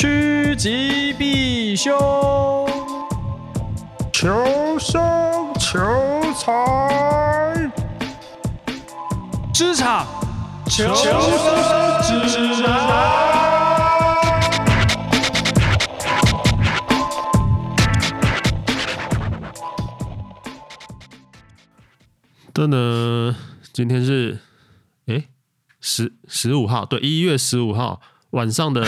趋吉避凶，求生求财，职场求生指南。的呢，今天是哎十十五号，对，一月十五号。晚上的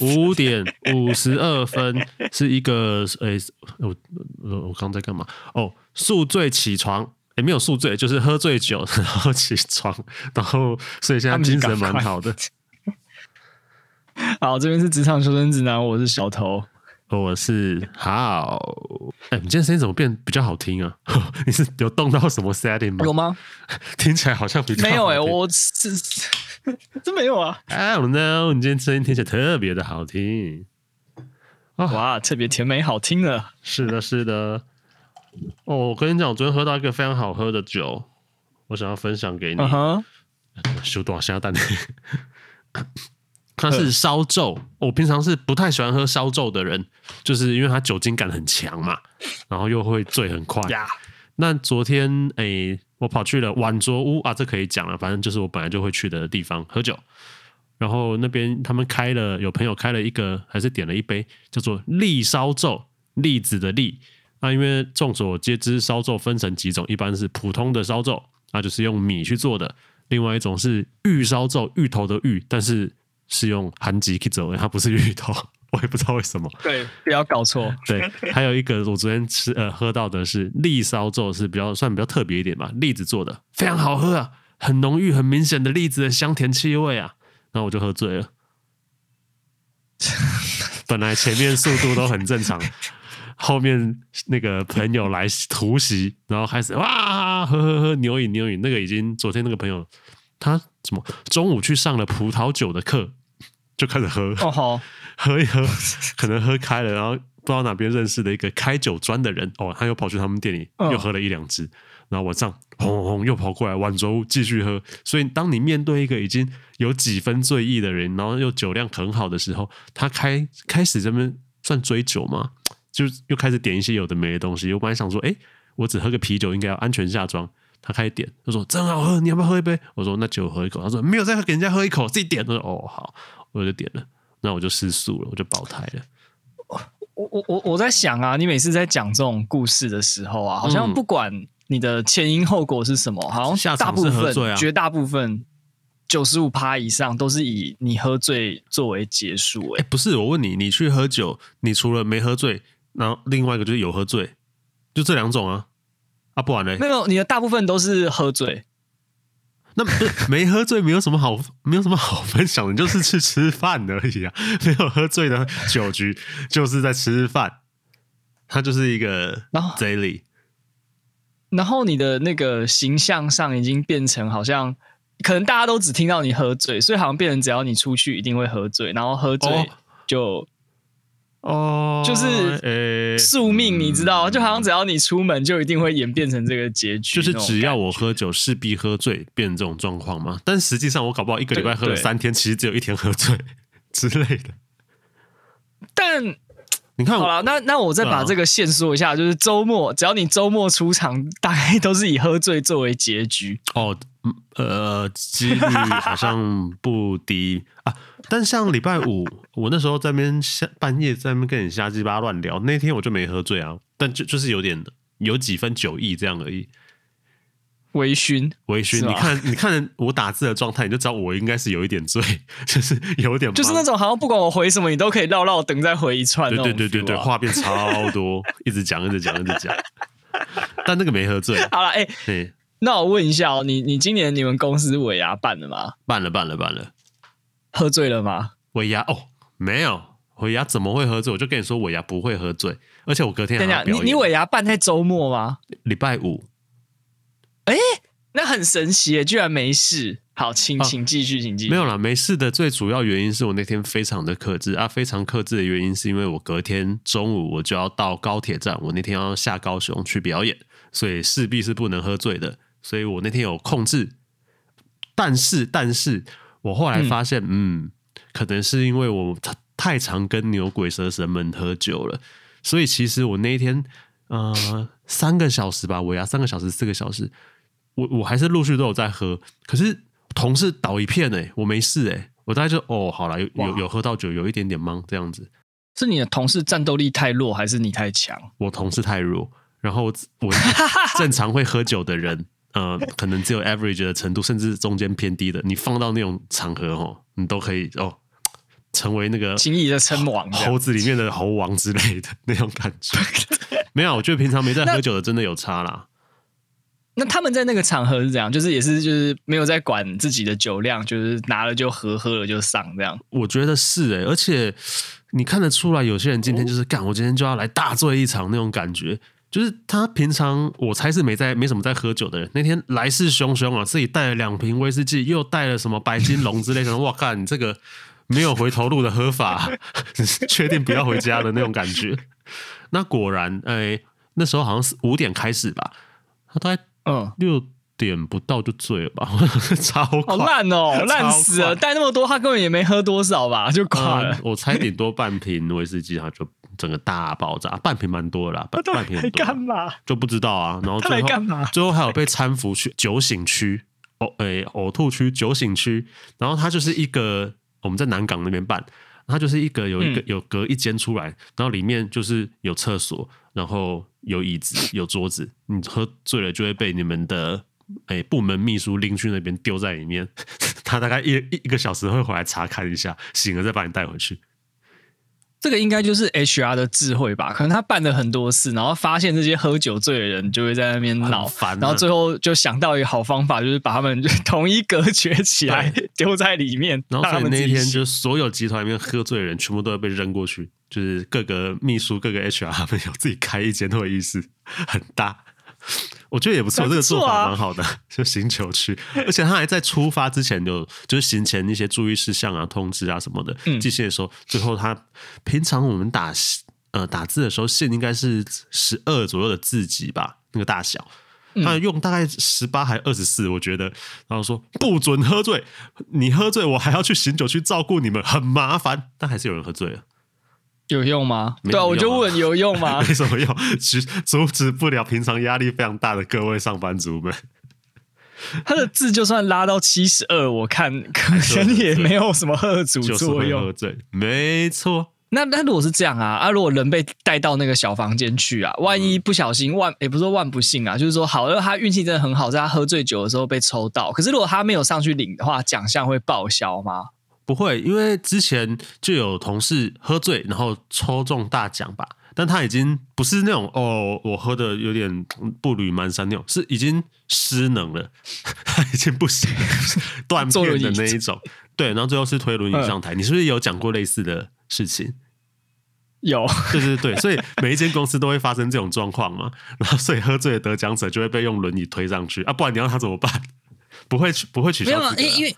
五点五十二分，是一个诶、欸，我我我刚在干嘛？哦，宿醉起床，也、欸、没有宿醉，就是喝醉酒 然后起床，然后所以现在精神蛮好的。好，这边是职场求生指南，我是小头。我是好，哎、欸，你今天声音怎么变比较好听啊？你是有动到什么 setting 吗？有吗？听起来好像比较没有哎、欸，我是 真没有啊。I don't know，你今天声音听起来特别的好听。哇，特别甜美好听了。是的，是的。哦，我跟你讲，我昨天喝到一个非常好喝的酒，我想要分享给你。嗯哼，修多少蛋？它是烧酎，我平常是不太喜欢喝烧酎的人，就是因为它酒精感很强嘛，然后又会醉很快。那昨天诶、欸，我跑去了晚酌屋啊，这可以讲了，反正就是我本来就会去的地方喝酒。然后那边他们开了，有朋友开了一个，还是点了一杯叫做栗烧酎，栗子的栗。那因为众所皆知，烧酎分成几种，一般是普通的烧酎，那就是用米去做的；另外一种是芋烧酎，芋头的芋，但是。是用韩籍去做的，它不是芋头，我也不知道为什么。对，不要搞错。对，还有一个我昨天吃呃喝到的是栗烧酎，是比较算比较特别一点吧，栗子做的，非常好喝啊，很浓郁、很明显的栗子的香甜气味啊，然后我就喝醉了。本来前面速度都很正常，后面那个朋友来突袭，然后开始哇喝喝喝牛饮牛饮，那个已经昨天那个朋友他什么中午去上了葡萄酒的课。就开始喝，哦好，喝一喝，可能喝开了，然后不知道哪边认识的一个开酒专的人，哦，他又跑去他们店里又喝了一两支，然后晚上轰轰轰又跑过来晚粥继续喝。所以当你面对一个已经有几分醉意的人，然后又酒量很好的时候，他开开始这边算追酒吗？就又开始点一些有的没的东西。我本来想说，哎，我只喝个啤酒应该要安全下庄。他开始点，他说真好喝，你要不要喝一杯？我说那酒喝一口。他说没有，再给人家喝一口，自己点。他说哦好。我就点了，那我就失速了，我就爆胎了。我我我我在想啊，你每次在讲这种故事的时候啊，好像不管你的前因后果是什么，好像大部分、绝大部分九十五趴以上都是以你喝醉作为结束、欸。哎、欸，不是，我问你，你去喝酒，你除了没喝醉，然后另外一个就是有喝醉，就这两种啊？啊，不然呢？没有，你的大部分都是喝醉。那 没喝醉，没有什么好，没有什么好分享的，就是去吃饭而已啊。没有喝醉的酒局，就是在吃饭。它就是一个 daily。然后你的那个形象上已经变成好像，可能大家都只听到你喝醉，所以好像变成只要你出去一定会喝醉，然后喝醉就。哦，就是宿命，你知道，就好像只要你出门，就一定会演变成这个结局。就是只要我喝酒，势必喝醉，变成这种状况嘛？但实际上，我搞不好一个礼拜喝了三天，其实只有一天喝醉之类的。但你看，好了，那那我再把这个线说一下，就是周末，只要你周末出场，大概都是以喝醉作为结局。哦。呃，几率好像不低啊。但像礼拜五，我那时候在那边下半夜在那边跟你瞎鸡巴乱聊，那天我就没喝醉啊。但就就是有点有几分酒意这样而已。微醺，微醺。你看，你看我打字的状态，你就知道我应该是有一点醉，就是有点，就是那种好像不管我回什么，你都可以绕绕等再回一串。对对对对对，话变超多，一直讲一直讲一直讲。但那个没喝醉。好了，哎、欸。那我问一下哦，你你今年你们公司尾牙办了吗？办了，办了，办了。喝醉了吗？尾牙哦，没有。尾牙怎么会喝醉？我就跟你说，尾牙不会喝醉。而且我隔天还要表演。你你尾牙办在周末吗？礼拜五。哎，那很神奇耶，居然没事。好，请请继续，请继续。没有啦，没事的。最主要原因是我那天非常的克制啊，非常克制的原因是因为我隔天中午我就要到高铁站，我那天要下高雄去表演，所以势必是不能喝醉的。所以我那天有控制，但是，但是我后来发现，嗯，嗯，可能是因为我太常跟牛鬼蛇神们喝酒了，所以其实我那一天呃三个小时吧，尾牙三个小时四个小时，我我还是陆续都有在喝，可是同事倒一片哎、欸，我没事哎、欸，我大概就哦好了，有有有喝到酒，有一点点懵这样子。是你的同事战斗力太弱，还是你太强？我同事太弱，然后我正常会喝酒的人，呃，可能只有 average 的程度，甚至中间偏低的，你放到那种场合哦，你都可以哦，成为那个轻易的称王，猴子里面的猴王之类的那种感觉。没有，我觉得平常没在喝酒的真的有差啦。那他们在那个场合是怎样？就是也是就是没有在管自己的酒量，就是拿了就喝，喝了就上这样。我觉得是哎、欸，而且。你看得出来，有些人今天就是干，我今天就要来大醉一场那种感觉。就是他平常我猜是没在没什么在喝酒的人，那天来势汹汹啊，自己带了两瓶威士忌，又带了什么白金龙之类的。哇，靠，你这个没有回头路的喝法，确定不要回家的那种感觉。那果然，哎、欸，那时候好像是五点开始吧，他大概嗯六。点不到就醉了吧，超快好烂哦，烂死了！带那么多，他根本也没喝多少吧，就垮了。嗯、我猜顶多半瓶威士忌，他就整个大爆炸。半瓶蛮多的啦，半半瓶多。干嘛？就不知道啊。然后最后干嘛？最后还有被搀扶去酒醒区，呕，诶，呕吐区、酒醒区。然后他就是一个我们在南港那边办，他就是一个有一个、嗯、有隔一间出来，然后里面就是有厕所，然后有椅子、有桌子。你喝醉了就会被你们的。哎、欸，部门秘书拎去那边丢在里面，他大概一一一个小时会回来查看一下，醒了再把你带回去。这个应该就是 HR 的智慧吧？可能他办了很多事，然后发现这些喝酒醉的人就会在那边闹翻，然后最后就想到一个好方法，就是把他们就 统一隔绝起来，丢在里面。然后所以那一天就所有集团里面喝醉的人全部都要被扔过去，就是各个秘书、各个 HR 他们有自己开一间会议室，很大。我觉得也不错，这个做法蛮好的，就醒酒区，而且他还在出发之前就就是行前一些注意事项啊、通知啊什么的，寄信的时候，最后他平常我们打呃打字的时候，信应该是十二左右的字级吧，那个大小，他用大概十八还二十四，我觉得，然后说不准喝醉，你喝醉我还要去醒酒去照顾你们，很麻烦，但还是有人喝醉了。有用吗？对啊，我就问有用吗？没什么用，阻阻止不了平常压力非常大的各位上班族们。他的字就算拉到七十二，我看可能也没有什么吓阻作用。喝醉，没错。那那如果是这样啊，啊，如果人被带到那个小房间去啊，万一不小心万也不是说万不幸啊，就是说好，了，他运气真的很好，在他喝醉酒的时候被抽到。可是如果他没有上去领的话，奖项会报销吗？不会，因为之前就有同事喝醉，然后抽中大奖吧。但他已经不是那种哦，我喝的有点步履蹒跚那种，是已经失能了，他已经不行，断片的那一种。对，然后最后是推轮椅上台。嗯、你是不是有讲过类似的事情？有，对对对，所以每一间公司都会发生这种状况嘛。然后所以喝醉的得奖者就会被用轮椅推上去啊，不然你要他怎么办？不会不会取消资格、啊？因为。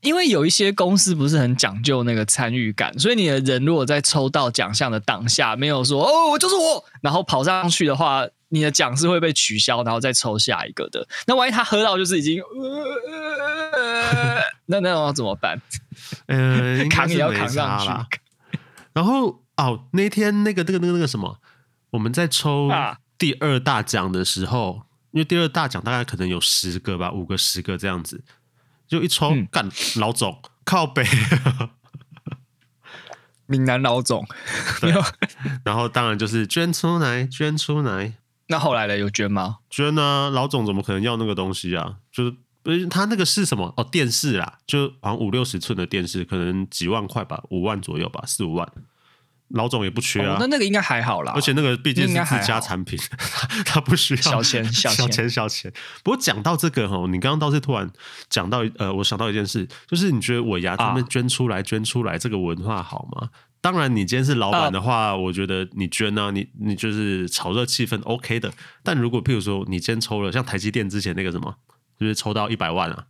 因为有一些公司不是很讲究那个参与感，所以你的人如果在抽到奖项的当下没有说哦，我就是我，然后跑上去的话，你的奖是会被取消，然后再抽下一个的。那万一他喝到就是已经，呃、那那种要怎么办？呃，扛也要扛上去。然后 哦，那天那个那个那个那个什么，我们在抽第二大奖的时候，啊、因为第二大奖大概可能有十个吧，五个十个这样子。就一抽干、嗯、老总靠北，闽南老总对，然后当然就是捐出来，捐出来。那后来呢？有捐吗？捐啊！老总怎么可能要那个东西啊？就是不是他那个是什么？哦，电视啦，就好像五六十寸的电视，可能几万块吧，五万左右吧，四五万。老总也不缺啊，哦、那那个应该还好啦。而且那个毕竟是自家产品，他不需要小钱 小钱小钱。不过讲到这个哈，你刚刚倒是突然讲到呃，我想到一件事，就是你觉得尾牙他们捐出来、啊、捐出来这个文化好吗？当然，你今天是老板的话，啊、我觉得你捐呢、啊，你你就是炒热气氛 OK 的。但如果譬如说你今天抽了像台积电之前那个什么，就是抽到一百万啊，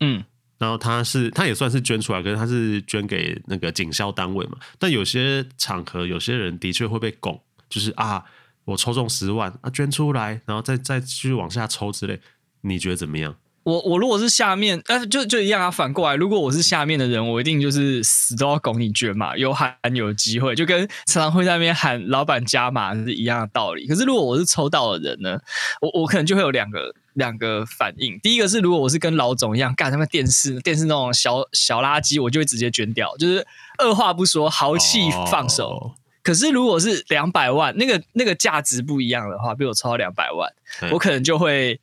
嗯。然后他是，他也算是捐出来，可是他是捐给那个警销单位嘛。但有些场合，有些人的确会被拱，就是啊，我抽中十万啊，捐出来，然后再再继续往下抽之类。你觉得怎么样？我我如果是下面，呃，就就一样啊。反过来，如果我是下面的人，我一定就是死都要拱你捐嘛，有喊有机会，就跟常常会在那边喊老板加码是一样的道理。可是如果我是抽到的人呢，我我可能就会有两个两个反应。第一个是，如果我是跟老总一样干他们电视电视那种小小垃圾，我就会直接捐掉，就是二话不说，豪气放手。Oh. 可是如果是两百万，那个那个价值不一样的话，比我抽到两百万，我可能就会。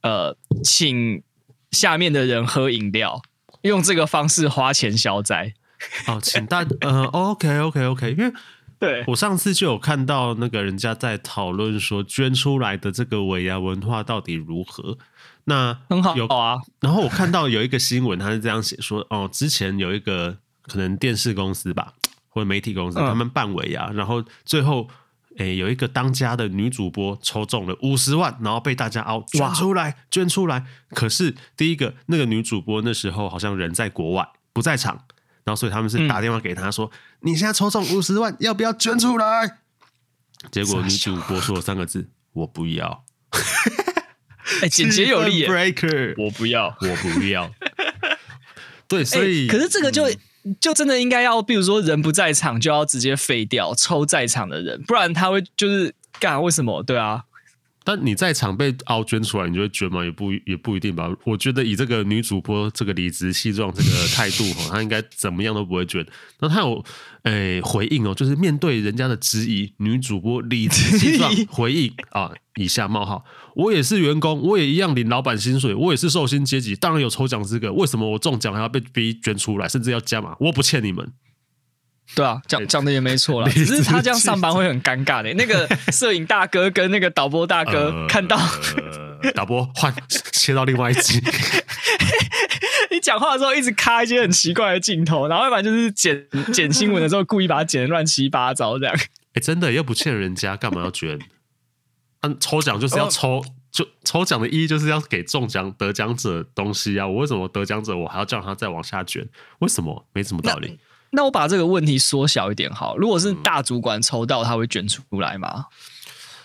呃，请下面的人喝饮料，用这个方式花钱消灾。哦，请大呃，OK OK OK，因为 对我上次就有看到那个人家在讨论说，捐出来的这个尾牙文化到底如何？那很好，有啊。然后我看到有一个新闻，他是这样写说：哦，之前有一个可能电视公司吧，或者媒体公司，他们办尾牙，然后最后。诶、欸，有一个当家的女主播抽中了五十万，然后被大家凹捐出来，捐出来。可是第一个那个女主播那时候好像人在国外，不在场，然后所以他们是打电话给他说：“嗯、你现在抽中五十万，要不要捐出来？”结果女主播说了三个字：“我不要。”哎，简洁有力，breaker，我不要，我不要。对，所以、欸、可是这个就。嗯就真的应该要，比如说人不在场，就要直接废掉，抽在场的人，不然他会就是干为什么？对啊。但你在场被凹捐出来，你就会捐吗？也不也不一定吧。我觉得以这个女主播这个理直气壮这个态度哈，她应该怎么样都不会捐。那她有诶、欸、回应哦，就是面对人家的质疑，女主播理直气壮 回应啊，以下冒号：我也是员工，我也一样领老板薪水，我也是受薪阶级，当然有抽奖资格。为什么我中奖还要被逼捐出来，甚至要加码？我不欠你们。对啊，讲讲的也没错啦，只是他这样上班会很尴尬的。那个摄影大哥跟那个导播大哥看到、呃，导播换切到另外一集。你讲话的时候一直卡一些很奇怪的镜头，然后要不然就是剪 剪新闻的时候故意把它剪得乱七八糟这样。哎，真的又不欠人家，干嘛要捐？嗯，抽奖就是要抽，就抽奖的意义就是要给中奖得奖者东西啊！我为什么得奖者我还要叫他再往下卷？为什么？没什么道理。那我把这个问题缩小一点好，如果是大主管抽到，他会捐出来吗？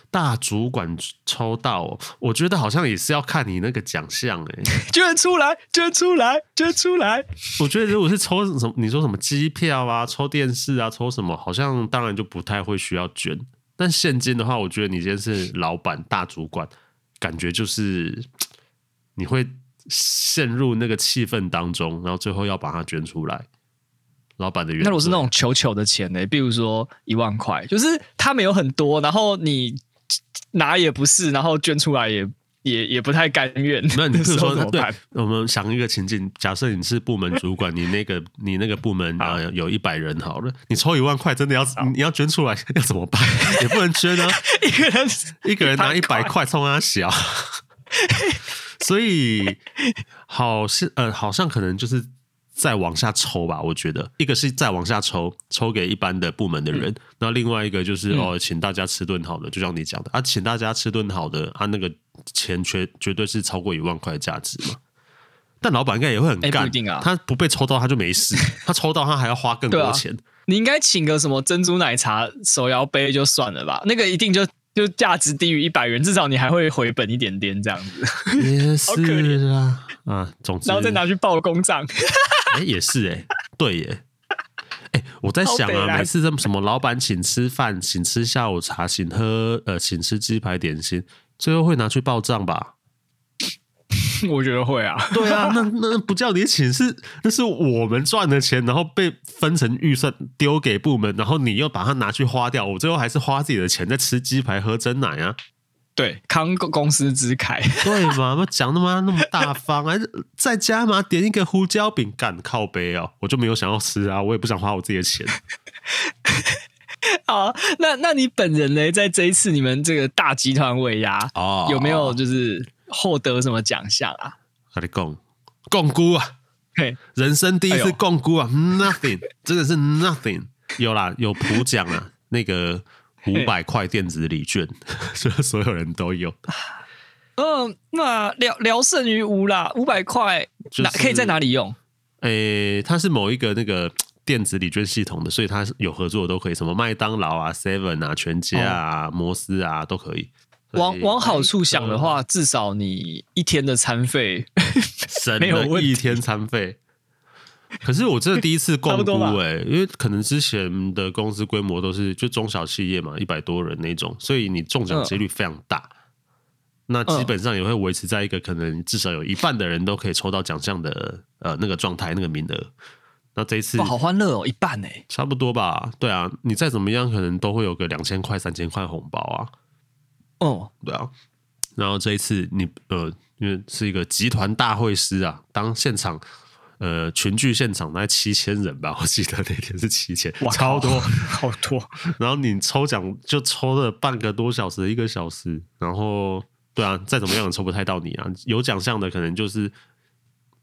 大主管抽到，我觉得好像也是要看你那个奖项哎，捐出来，捐出来，捐出来。我觉得如果是抽什么，你说什么机票啊，抽电视啊，抽什么，好像当然就不太会需要捐。但现金的话，我觉得你今天是老板、大主管，感觉就是你会陷入那个气氛当中，然后最后要把它捐出来。老板的原则，那我是那种球球的钱呢、欸？比如说一万块，就是他没有很多，然后你拿也不是，然后捐出来也也也不太甘愿。那你 是说怎么办？我们想一个情境，假设你是部门主管，你那个 你那个部门啊有一百人好了，你抽一万块，真的要你要捐出来要怎么办？也不能捐啊，一个人一个人拿一百块冲他小，所以好像呃好像可能就是。再往下抽吧，我觉得一个是再往下抽，抽给一般的部门的人，那、嗯、另外一个就是、嗯、哦，请大家吃顿好的，就像你讲的啊，请大家吃顿好的，他、啊、那个钱绝绝对是超过一万块的价值嘛。但老板应该也会很干，他不被抽到他就没事，他抽到他还要花更多钱。啊、你应该请个什么珍珠奶茶手摇杯就算了吧，那个一定就就价值低于一百元，至少你还会回本一点点这样子。也是啊，啊，总之，然后再拿去报公账。哎、欸，也是哎、欸，对耶，哎、欸，我在想啊，每次这么什么老板请吃饭，请吃下午茶，请喝呃，请吃鸡排点心，最后会拿去报账吧？我觉得会啊，对啊，那那不叫你请，是那是我们赚的钱，然后被分成预算丢给部门，然后你又把它拿去花掉，我最后还是花自己的钱在吃鸡排喝真奶啊。对，康公司之凯，对嘛？我讲的嘛那么大方，还是在家嘛？点一个胡椒饼干靠杯哦，我就没有想要吃啊，我也不想花我自己的钱。好，那那你本人呢？在这一次你们这个大集团尾牙哦，有没有就是获得什么奖项啊？跟你讲，摃龟啊，嘿，人生第一次摃龟啊、哎、，nothing，真的是 nothing。有啦，有普奖啊，那个。五百块电子礼券，所以所有人都有。嗯，那聊聊胜于无啦。五百块，哪可以在哪里用？诶、欸，它是某一个那个电子礼券系统的，所以它有合作的都可以，什么麦当劳啊、Seven 啊、全家啊、哦、摩斯啊都可以。往往好处想的话，至少你一天的餐费省了一天餐费。可是我真的第一次共估哎，因为可能之前的公司规模都是就中小企业嘛，一百多人那种，所以你中奖几率非常大。嗯、那基本上也会维持在一个可能至少有一半的人都可以抽到奖项的呃那个状态，那个名额。那这一次好欢乐哦，一半哎，差不多吧？对啊，你再怎么样，可能都会有个两千块、三千块红包啊。哦，对啊。然后这一次你呃，因为是一个集团大会师啊，当现场。呃，群聚现场大概七千人吧，我记得那天是七千，超多，好多。然后你抽奖就抽了半个多小时，一个小时。然后，对啊，再怎么样也抽不太到你啊。有奖项的可能就是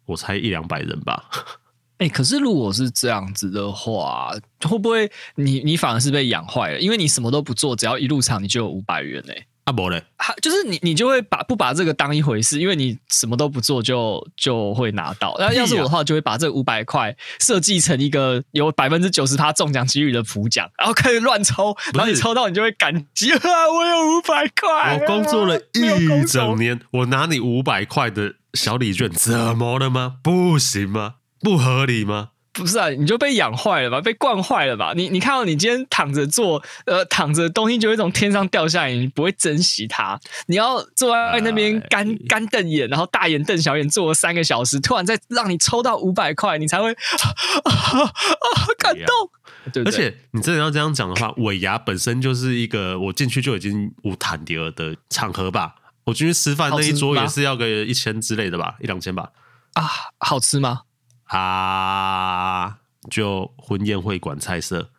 我猜一两百人吧。哎、欸，可是如果是这样子的话，会不会你你反而是被养坏了？因为你什么都不做，只要一入场你就有五百元呢、欸？啊不嘞，就是你，你就会把不把这个当一回事，因为你什么都不做就就会拿到。那要是我的话，就会把这五百块设计成一个有百分之九十趴中奖几率的普奖，然后开始乱抽，然后你抽到你就会感激 啊，我有五百块，我工作了一整年，我拿你五百块的小礼券，怎么了吗？不行吗？不合理吗？不是啊，你就被养坏了吧，被惯坏了吧？你你看到你今天躺着做，呃，躺着东西就会从天上掉下来，你不会珍惜它。你要坐在那边干干瞪眼，然后大眼瞪小眼坐了三个小时，突然再让你抽到五百块，你才会啊啊啊感动。对，而且你真的要这样讲的话，尾牙本身就是一个我进去就已经无谈第二的场合吧？我进去吃饭那一桌也是要个一千之类的吧，一两千吧？啊，好吃吗？啊，就婚宴会馆菜色，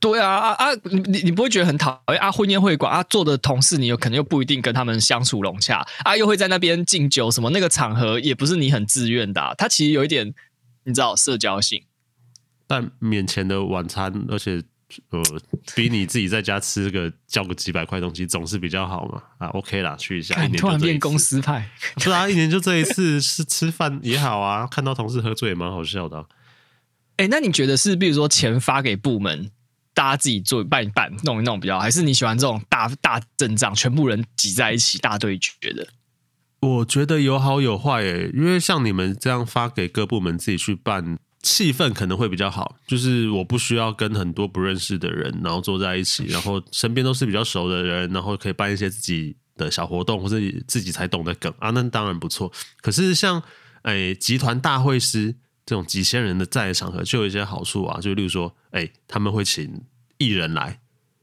对啊啊啊！你你不会觉得很讨厌啊？婚宴会馆啊，做的同事你有可能又不一定跟他们相处融洽啊，又会在那边敬酒什么，那个场合也不是你很自愿的，啊，它其实有一点你知道社交性，但免钱的晚餐，而且。呃，比你自己在家吃个交个几百块东西总是比较好嘛啊，OK 啦，去一下。一年突然变公司派，是啊，一年就这一次是吃饭也好啊，看到同事喝醉也蛮好笑的，啊。哎、欸，那你觉得是，比如说钱发给部门，大家自己做办一办，弄一弄比较好，还是你喜欢这种大大阵仗，全部人挤在一起大对决的？我觉得有好有坏诶，因为像你们这样发给各部门自己去办。气氛可能会比较好，就是我不需要跟很多不认识的人，然后坐在一起，然后身边都是比较熟的人，然后可以办一些自己的小活动，或者自己才懂的梗啊，那当然不错。可是像诶集团大会师这种几千人的在的场合，就有一些好处啊，就例如说，诶他们会请艺人来，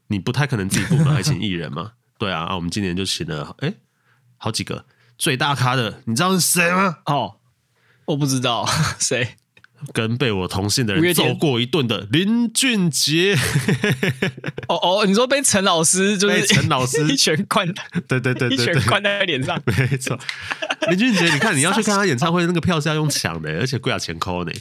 你不太可能自己部门 还请艺人嘛？对啊，啊，我们今年就请了诶好几个最大咖的，你知道是谁吗？哦，我不知道 谁。跟被我同姓的人揍过一顿的林俊杰，哦哦，你说被陈老师就是陈老师。一拳灌，对对对对，一拳灌在脸上，没错。林俊杰，你看你要去看他演唱会，那个票是要用抢的，而且贵啊钱抠呢。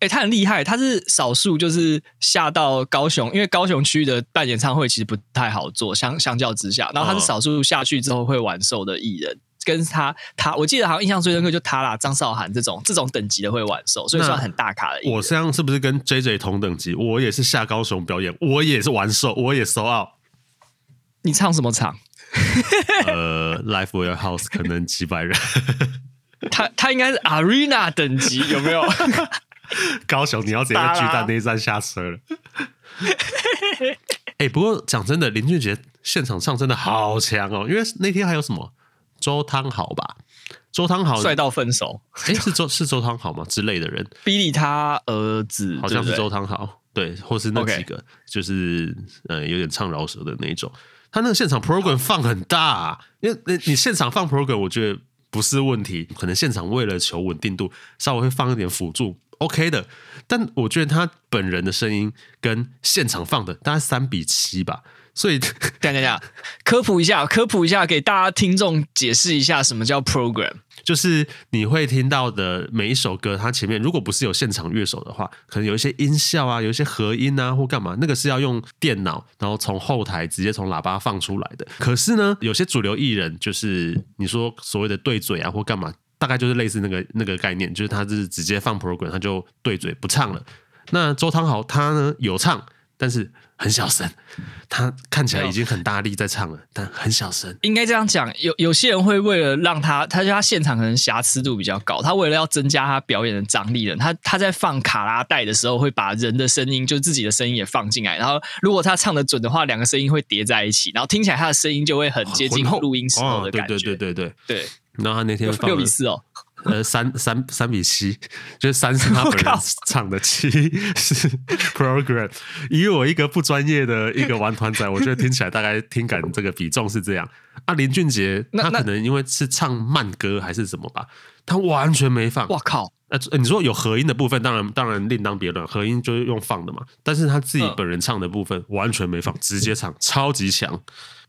哎，他很厉害，他是少数就是下到高雄，因为高雄区的办演唱会其实不太好做，相相较之下，然后他是少数下去之后会完售的艺人。跟他，他我记得好像印象最深刻就他啦，张韶涵这种这种等级的会玩手，所以算很大咖的。我这样是不是跟 J J 同等级？我也是下高雄表演，我也是玩手，我也 sold out。你唱什么场？呃，Live Warehouse 可能几百人。他他应该是 Arena 等级，有没有？高雄你要直接在巨蛋那一站下车了。哎、欸，不过讲真的，林俊杰现场唱真的好强哦，因为那天还有什么？周汤豪吧，周汤豪帅到分手。哎、欸，是周是周汤豪吗？之类的人，比利他儿子好像是周汤豪，对，或是那几个.就是呃有点唱饶舌的那种。他那个现场 program 放很大，啊，因为你现场放 program，我觉得不是问题。可能现场为了求稳定度，稍微会放一点辅助，OK 的。但我觉得他本人的声音跟现场放的大概三比七吧。所以，等等等，科普一下，科普一下，给大家听众解释一下什么叫 program。就是你会听到的每一首歌，它前面如果不是有现场乐手的话，可能有一些音效啊，有一些合音啊，或干嘛，那个是要用电脑，然后从后台直接从喇叭放出来的。可是呢，有些主流艺人，就是你说所谓的对嘴啊，或干嘛，大概就是类似那个那个概念，就是他是直接放 program，他就对嘴不唱了。那周汤豪他呢有唱。但是很小声。他看起来已经很大力在唱了，但很小声。应该这样讲，有有些人会为了让他，他就他现场可能瑕疵度比较高，他为了要增加他表演的张力了，他他在放卡拉带的时候会把人的声音，就自己的声音也放进来，然后如果他唱的准的话，两个声音会叠在一起，然后听起来他的声音就会很接近录音时候的感觉。哦、对对对对对对。然后他那天放六比四哦。呃，三三三比七，就是三是他本人 唱的，七是 program。以我一个不专业的一个玩团仔，我觉得听起来大概听感这个比重是这样。啊，林俊杰他可能因为是唱慢歌还是什么吧，他完全没放。我靠！呃，你说有合音的部分，当然当然另当别论，合音就是用放的嘛。但是他自己本人唱的部分完全没放，直接唱，超级强。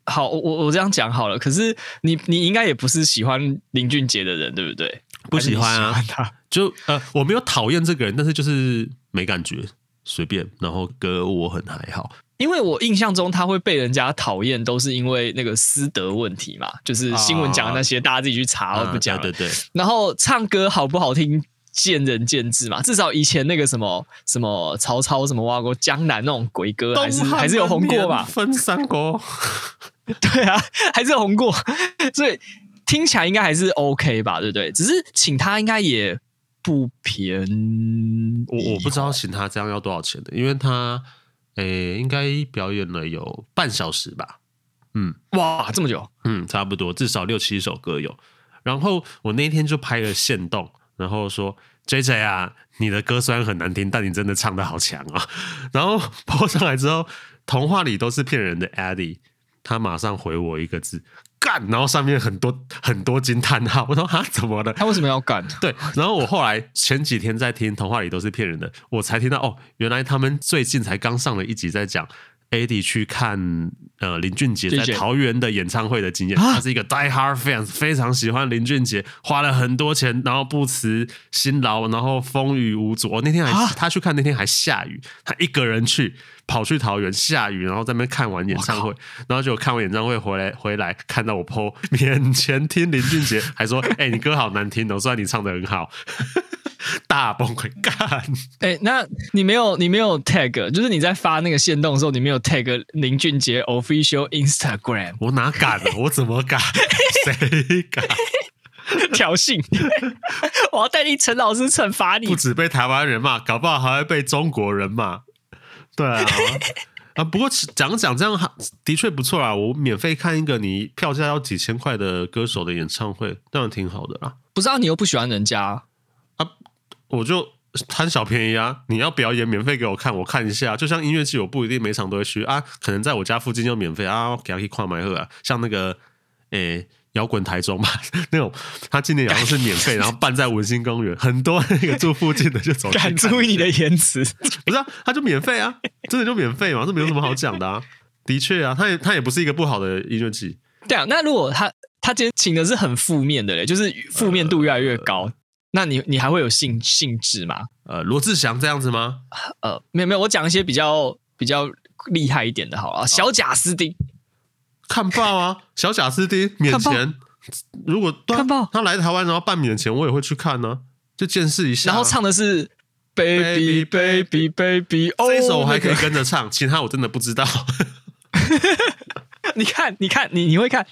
好，我我这样讲好了。可是你你应该也不是喜欢林俊杰的人，对不对？不喜欢啊，喜欢就呃，我没有讨厌这个人，但是就是没感觉，随便。然后歌我很还好，因为我印象中他会被人家讨厌，都是因为那个私德问题嘛，就是新闻讲的那些，啊、大家自己去查，我不讲了。对对对。然后唱歌好不好听，见仁见智嘛。至少以前那个什么什么曹操什么挖过江南那种鬼歌，还是还是有红过吧？分三国。对啊，还是有红过，所以。听起来应该还是 OK 吧，对不对？只是请他应该也不便宜。我我不知道请他这样要多少钱的，因为他诶应该表演了有半小时吧。嗯，哇，这么久？嗯，差不多，至少六七首歌有。然后我那天就拍了限动，然后说 JJ 啊，你的歌虽然很难听，但你真的唱的好强啊。然后 po 上来之后，童话里都是骗人的 Eddie，他马上回我一个字。干，然后上面很多很多惊叹号，我说啊，怎么了？他为什么要干？对，然后我后来前几天在听童话里都是骗人的，我才听到哦，原来他们最近才刚上了一集，在讲 Eddie 去看呃林俊杰在桃园的演唱会的经验。他是一个 Die Hard fans，非常喜欢林俊杰，花了很多钱，然后不辞辛劳，然后风雨无阻。我那天还他去看，那天还下雨，他一个人去。跑去桃园下雨，然后在那边看完演唱会，然后就看完演唱会回来，回来看到我 po 面前听林俊杰，还说：“ 哎、欸，你歌好难听哦，虽然你唱的很好。” 大崩溃干！哎、欸，那你没有你没有 tag，就是你在发那个线动的时候，你没有 tag 林俊杰 official Instagram？我哪敢啊？我怎么敢？谁敢？挑衅！我要代替陈老师惩罚你。不止被台湾人骂，搞不好还会被中国人骂。对啊，啊，不过讲讲这样的确不错啊。我免费看一个你票价要几千块的歌手的演唱会，当然挺好的啦。不知道你又不喜欢人家啊，我就贪小便宜啊。你要表演免费给我看，我看一下。就像音乐剧，我不一定每场都会去啊，可能在我家附近就免费啊，给他去跨买喝啊。像那个，诶、欸。摇滚台中嘛，那种他今年好像是免费，然后办在文心公园，很多那个住附近的就走。敢注意你的言辞，不是啊，他就免费啊，真的就免费嘛，这没有什么好讲的啊。的确啊，他也他也不是一个不好的音乐剧。对啊，那如果他他今天请的是很负面的嘞，就是负面度越来越高，呃、那你你还会有兴兴致吗？呃，罗志祥这样子吗？呃，没有没有，我讲一些比较比较厉害一点的，好了，小贾斯汀。看报啊，小贾斯汀免钱。如果看报他来台湾然后办免钱，我也会去看呢、啊，就见识一下、啊。然后唱的是 Baby Baby Baby，哦，这首我还可以跟着唱，其他我真的不知道。你看，你看，你你会看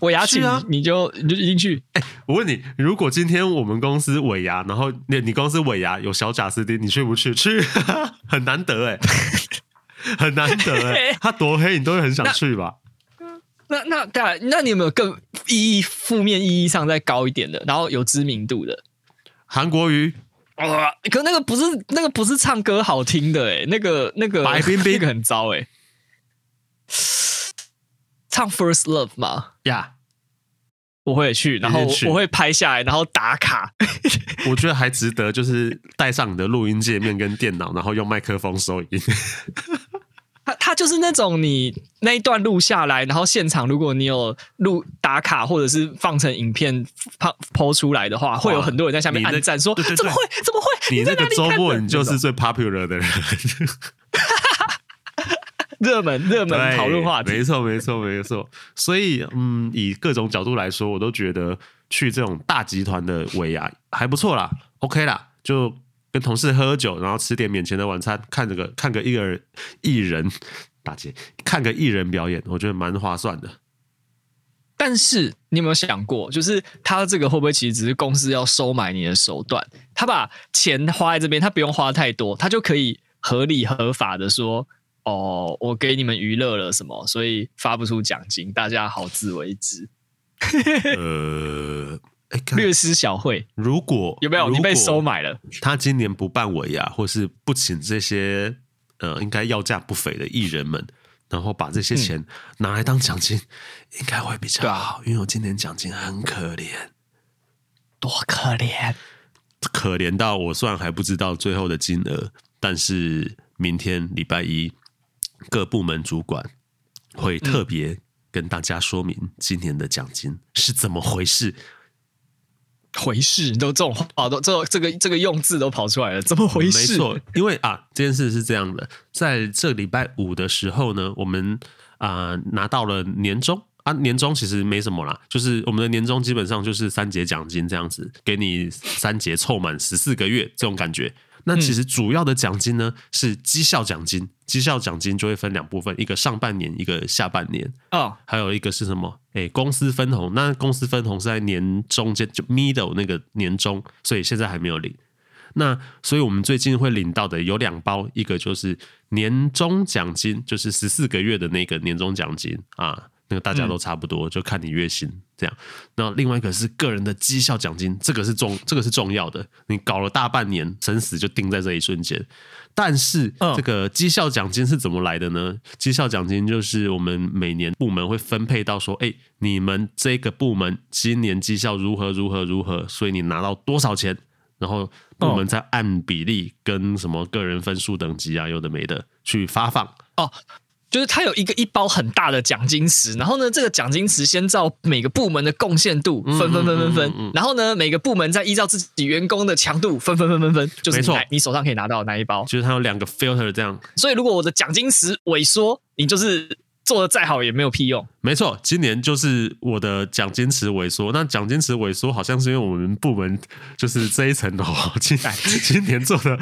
尾牙去啊？你就你就一定去。哎、欸，我问你，如果今天我们公司尾牙，然后你你公司尾牙有小贾斯汀，你去不去？去，很难得哎，很难得哎，他多黑你都会很想去吧？那那当然，那你有没有更意义负面意义上再高一点的，然后有知名度的韩国瑜？啊，可那个不是那个不是唱歌好听的哎，那个那个白冰冰那个很糟哎，唱 First Love 吗？呀，我会去，然后我会拍下来，然后打卡。我觉得还值得，就是带上你的录音界面跟电脑，然后用麦克风收音。他他就是那种你那一段录下来，然后现场如果你有录打卡或者是放成影片抛抛出来的话，会有很多人在下面按赞说：“怎么会？怎么会？你那个周末你就是最 popular 的人，热门热门讨论话题，没错没错没错。所以嗯，以各种角度来说，我都觉得去这种大集团的尾牙还不错啦，OK 啦，就。跟同事喝酒，然后吃点免钱的晚餐，看这个看个艺人艺人大姐看个艺人表演，我觉得蛮划算的。但是你有没有想过，就是他这个会不会其实只是公司要收买你的手段？他把钱花在这边，他不用花太多，他就可以合理合法的说：“哦，我给你们娱乐了什么，所以发不出奖金，大家好自为之。”呃，略施小惠。如果有没有你被收买了？他今年不办尾牙，或是不请这些呃应该要价不菲的艺人们。然后把这些钱拿来当奖金，嗯、应该会比较好。因为我今年奖金很可怜，多可怜，可怜到我虽然还不知道最后的金额，但是明天礼拜一各部门主管会特别跟大家说明今年的奖金是怎么回事。回事都这种话都这这个这个用字都跑出来了，怎么回事？没错，因为啊，这件事是这样的，在这礼拜五的时候呢，我们啊、呃、拿到了年终啊，年终其实没什么啦，就是我们的年终基本上就是三节奖金这样子，给你三节凑满十四个月这种感觉。那其实主要的奖金呢是绩效奖金，绩效奖金就会分两部分，一个上半年，一个下半年。哦，还有一个是什么？哎，公司分红。那公司分红是在年中间，就 middle 那个年终，所以现在还没有领。那所以我们最近会领到的有两包，一个就是年终奖金，就是十四个月的那个年终奖金啊。那个大家都差不多，嗯、就看你月薪这样。那另外一个是个人的绩效奖金，这个是重，这个是重要的。你搞了大半年，生死就定在这一瞬间。但是这个绩效奖金是怎么来的呢？绩效奖金就是我们每年部门会分配到说，哎，你们这个部门今年绩效如何如何如何，所以你拿到多少钱，然后部门再按比例跟什么个人分数等级啊，有的没的去发放哦。就是他有一个一包很大的奖金池，然后呢，这个奖金池先照每个部门的贡献度分分分分分，然后呢，每个部门再依照自己员工的强度分分分分分，就是你，你手上可以拿到的那一包。就是它有两个 filter 这样，所以如果我的奖金池萎缩，你就是。做的再好也没有屁用。没错，今年就是我的奖金池萎缩。那奖金池萎缩，好像是因为我们部门就是这一层楼今 今年做的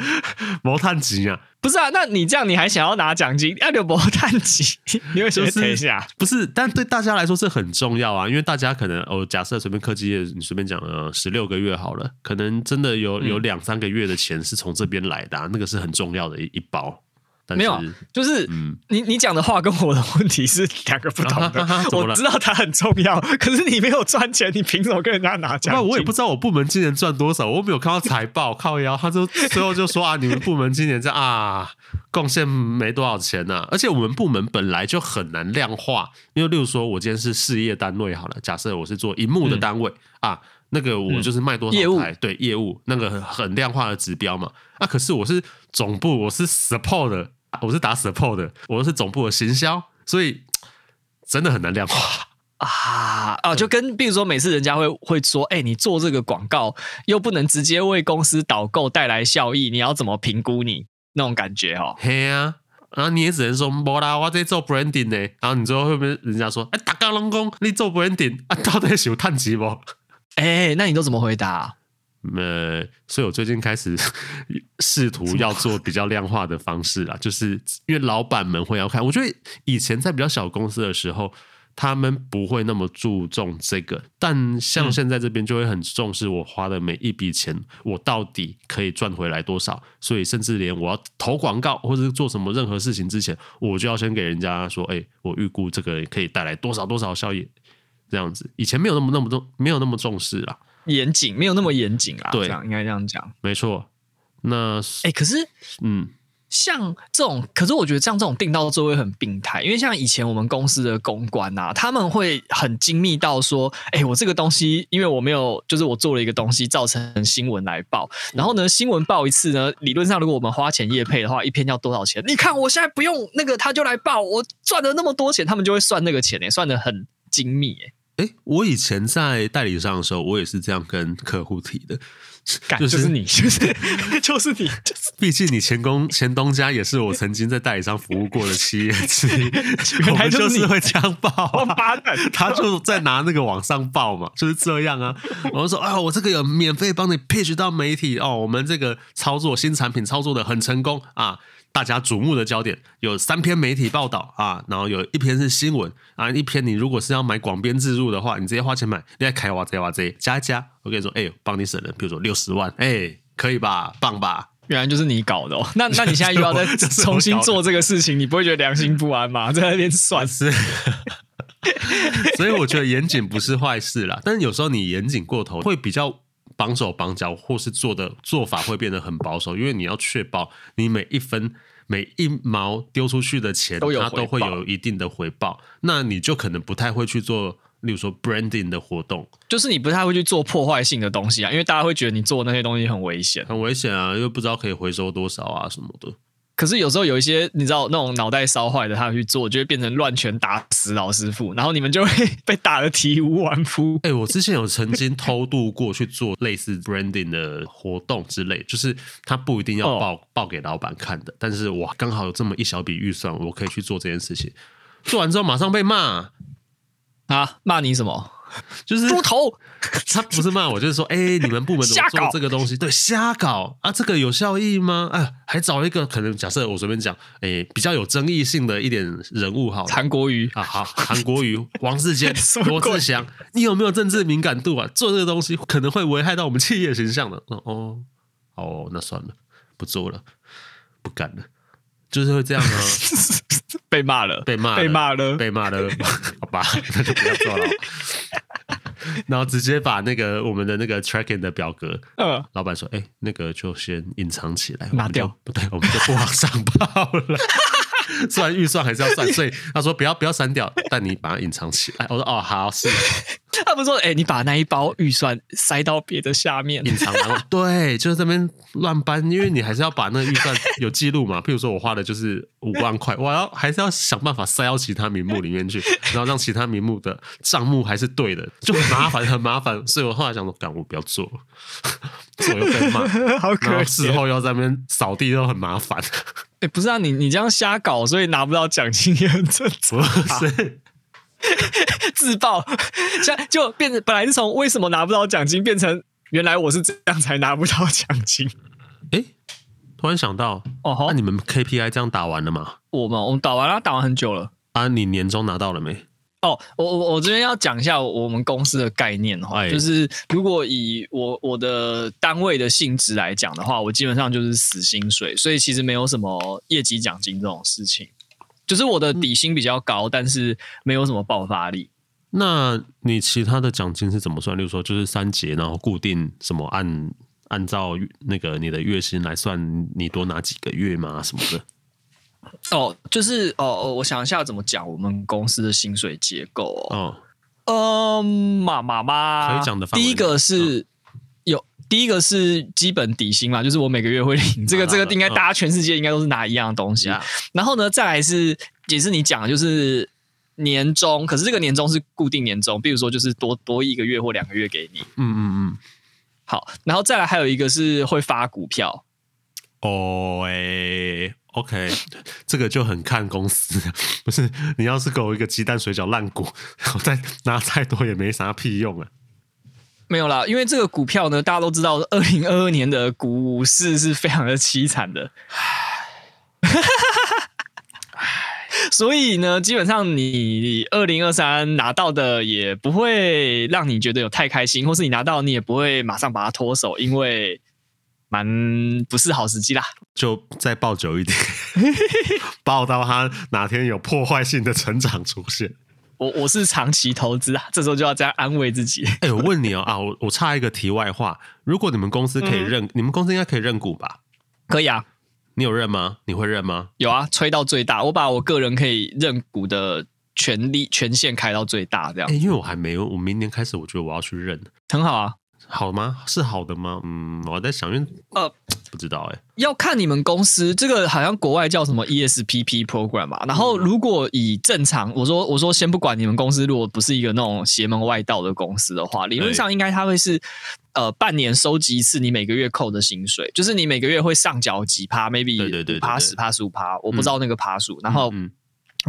毛探级啊。不是啊，那你这样你还想要拿奖金？要留毛探级，你会先等一下。不是，但对大家来说是很重要啊，因为大家可能哦，假设随便科技业，你随便讲呃，十六个月好了，可能真的有有两三个月的钱是从这边来的，啊，那个是很重要的一一包。没有，就是、嗯、你你讲的话跟我的问题是两个不同的。我知道它很重要，可是你没有赚钱，你凭什么跟人家拿奖？那我也不知道我部门今年赚多少，我没有看到财报，靠腰，他就最后就说啊，你们部门今年这样啊，贡献没多少钱呢、啊。而且我们部门本来就很难量化，因为例如说我今天是事业单位好了，假设我是做荧幕的单位、嗯、啊，那个我就是卖多少台，嗯、业务对业务那个很量化的指标嘛。啊，可是我是总部，我是 support 的。我是打 support 的，我是总部的行销，所以真的很难量化啊啊！就跟比如说，每次人家会会说，哎、欸，你做这个广告又不能直接为公司导购带来效益，你要怎么评估你那种感觉哦？嘿啊，然后你也只能说，没啦，我在做 branding 呢。然后你最后会不会人家说，哎、欸，大家拢讲你做 branding 啊，到底是有趁钱不？哎、欸，那你都怎么回答？呃，所以我最近开始 试图要做比较量化的方式啦，就是因为老板们会要看。我觉得以前在比较小公司的时候，他们不会那么注重这个，但像现在这边就会很重视我花的每一笔钱，我到底可以赚回来多少。所以甚至连我要投广告或者是做什么任何事情之前，我就要先给人家说，哎，我预估这个可以带来多少多少效益，这样子。以前没有那么那么重，没有那么重视啦。严谨没有那么严谨啦，对，这样应该这样讲，没错。那哎、欸，可是，嗯，像这种，可是我觉得像这种定到座位很病态，因为像以前我们公司的公关啊，他们会很精密到说，哎、欸，我这个东西，因为我没有，就是我做了一个东西，造成新闻来报，然后呢，新闻报一次呢，理论上如果我们花钱业配的话，一篇要多少钱？你看我现在不用那个，他就来报，我赚了那么多钱，他们就会算那个钱哎，算的很精密诶。哎，我以前在代理商的时候，我也是这样跟客户提的，干就是你，就是就是你，就是。毕竟你前公前东家也是我曾经在代理商服务过的企业之一，原来就，是会这样报、啊。八他就在拿那个往上报嘛，就是这样啊。我就说啊，我这个有免费帮你 pitch 到媒体哦，我们这个操作新产品操作的很成功啊。大家瞩目的焦点有三篇媒体报道啊，然后有一篇是新闻啊，一篇你如果是要买广编自入的话，你直接花钱买，你来开哇这哇这加一加，我跟你说，哎、欸，帮你省了，比如说六十万，哎、欸，可以吧？棒吧？原来就是你搞的哦。那 那你现在又要再重新做这个事情，你不会觉得良心不安吗？在那边算是，所以我觉得严谨不是坏事啦，但是有时候你严谨过头会比较。绑手绑脚，或是做的做法会变得很保守，因为你要确保你每一分每一毛丢出去的钱，都它都会有一定的回报。那你就可能不太会去做，例如说 branding 的活动，就是你不太会去做破坏性的东西啊，因为大家会觉得你做那些东西很危险，很危险啊，又不知道可以回收多少啊什么的。可是有时候有一些你知道那种脑袋烧坏的，他去做就会变成乱拳打死老师傅，然后你们就会 被打得体无完肤。哎、欸，我之前有曾经偷渡过去做类似 branding 的活动之类，就是他不一定要报、哦、报给老板看的，但是我刚好有这么一小笔预算，我可以去做这件事情。做完之后马上被骂啊，骂你什么？就是猪头，他不是骂我，就是说，哎、欸，你们部门怎么做这个东西？对，瞎搞啊，这个有效益吗？啊，还找一个可能，假设我随便讲，哎、欸，比较有争议性的一点人物，好，韩国瑜啊，好，韩国瑜、王世坚、罗志祥，你有没有政治敏感度啊？做这个东西可能会危害到我们企业形象的。哦，哦，那算了，不做了，不干了，就是会这样啊。被骂了，被骂，被骂了，被骂了，好吧，那就不要做了。然后直接把那个我们的那个 tracking 的表格，嗯，老板说，哎、欸，那个就先隐藏起来，拿掉，不对，我们就不往上报了。虽然预算还是要算，所以他说不要不要删掉，但你把它隐藏起来。我说哦，好，是。他不是说，哎、欸，你把那一包预算塞到别的下面，隐藏然后 对，就是这边乱搬，因为你还是要把那个预算有记录嘛。譬如说我花的就是五万块，我要还是要想办法塞到其他名目里面去，然后让其他名目的账目还是对的，就很麻烦，很麻烦。所以我后来想说，干，我不要做了，做又被骂，好可怜，然后事后要在那边扫地都很麻烦。哎、欸，不是啊，你你这样瞎搞，所以拿不到奖金也很正常。不是 自爆，现在就变成本来是从为什么拿不到奖金，变成原来我是这样才拿不到奖金。哎、欸，突然想到，哦，那、啊、你们 KPI 这样打完了吗？我们我们打完了，打完很久了。啊，你年终拿到了没？哦，我我我这边要讲一下我们公司的概念哈，哎、就是如果以我我的单位的性质来讲的话，我基本上就是死薪水，所以其实没有什么业绩奖金这种事情，就是我的底薪比较高，嗯、但是没有什么爆发力。那你其他的奖金是怎么算？例如说就是三节，然后固定什么按按照那个你的月薪来算，你多拿几个月吗？什么的？哦，就是哦，我想一下怎么讲我们公司的薪水结构哦。嗯，妈妈妈，可以讲的。第一个是有，第一个是基本底薪嘛，就是我每个月会领这个，这个应该大家全世界应该都是拿一样的东西。然后呢，再来是也是你讲的，就是年终，可是这个年终是固定年终，比如说就是多多一个月或两个月给你。嗯嗯嗯。好，然后再来还有一个是会发股票。哦，哎。OK，这个就很看公司，不是你要是给我一个鸡蛋水饺烂股，我再拿再多也没啥屁用啊。没有啦，因为这个股票呢，大家都知道，二零二二年的股市是非常的凄惨的。唉，所以呢，基本上你二零二三拿到的也不会让你觉得有太开心，或是你拿到你也不会马上把它脱手，因为。蛮不是好时机啦，就再抱久一点，抱到它哪天有破坏性的成长出现。我我是长期投资啊，这时候就要这样安慰自己。哎、欸，我问你哦啊，我我插一个题外话，如果你们公司可以认，嗯、你们公司应该可以认股吧？可以啊，你有认吗？你会认吗？有啊，吹到最大，我把我个人可以认股的权利权限开到最大，这样。因为我还没有，我明年开始，我觉得我要去认，很好啊。好吗？是好的吗？嗯，我在想，因为呃，不知道哎、欸，要看你们公司这个好像国外叫什么 ESPP program 嘛。然后如果以正常，我说我说先不管你们公司，如果不是一个那种邪门外道的公司的话，理论上应该它会是呃半年收集一次你每个月扣的薪水，就是你每个月会上缴几趴，maybe 五趴十趴十五趴，我不知道那个趴数。然后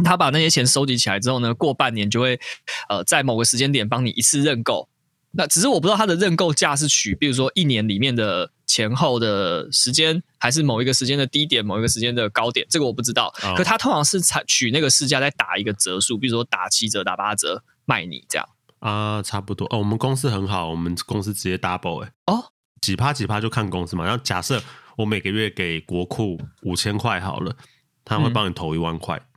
他把那些钱收集起来之后呢，过半年就会呃在某个时间点帮你一次认购。那只是我不知道它的认购价是取，比如说一年里面的前后的时间，还是某一个时间的低点，某一个时间的高点，这个我不知道。哦、可它通常是采取那个市价再打一个折数，比如说打七折、打八折卖你这样啊，差不多哦。我们公司很好，我们公司直接 double 哎、欸、哦，几趴几趴就看公司嘛。然后假设我每个月给国库五千块好了，他会帮你投一万块，嗯、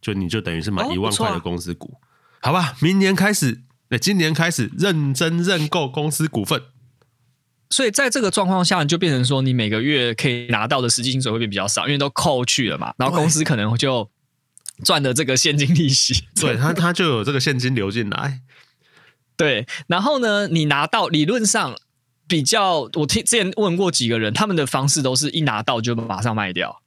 就你就等于是买一万块的公司股，哦啊、好吧？明年开始。那今年开始认真认购公司股份，所以在这个状况下，你就变成说，你每个月可以拿到的实际薪水会变比较少，因为都扣去了嘛。然后公司可能就赚的这个现金利息，对他他就有这个现金流进来。对，然后呢，你拿到理论上比较，我听之前问过几个人，他们的方式都是一拿到就马上卖掉。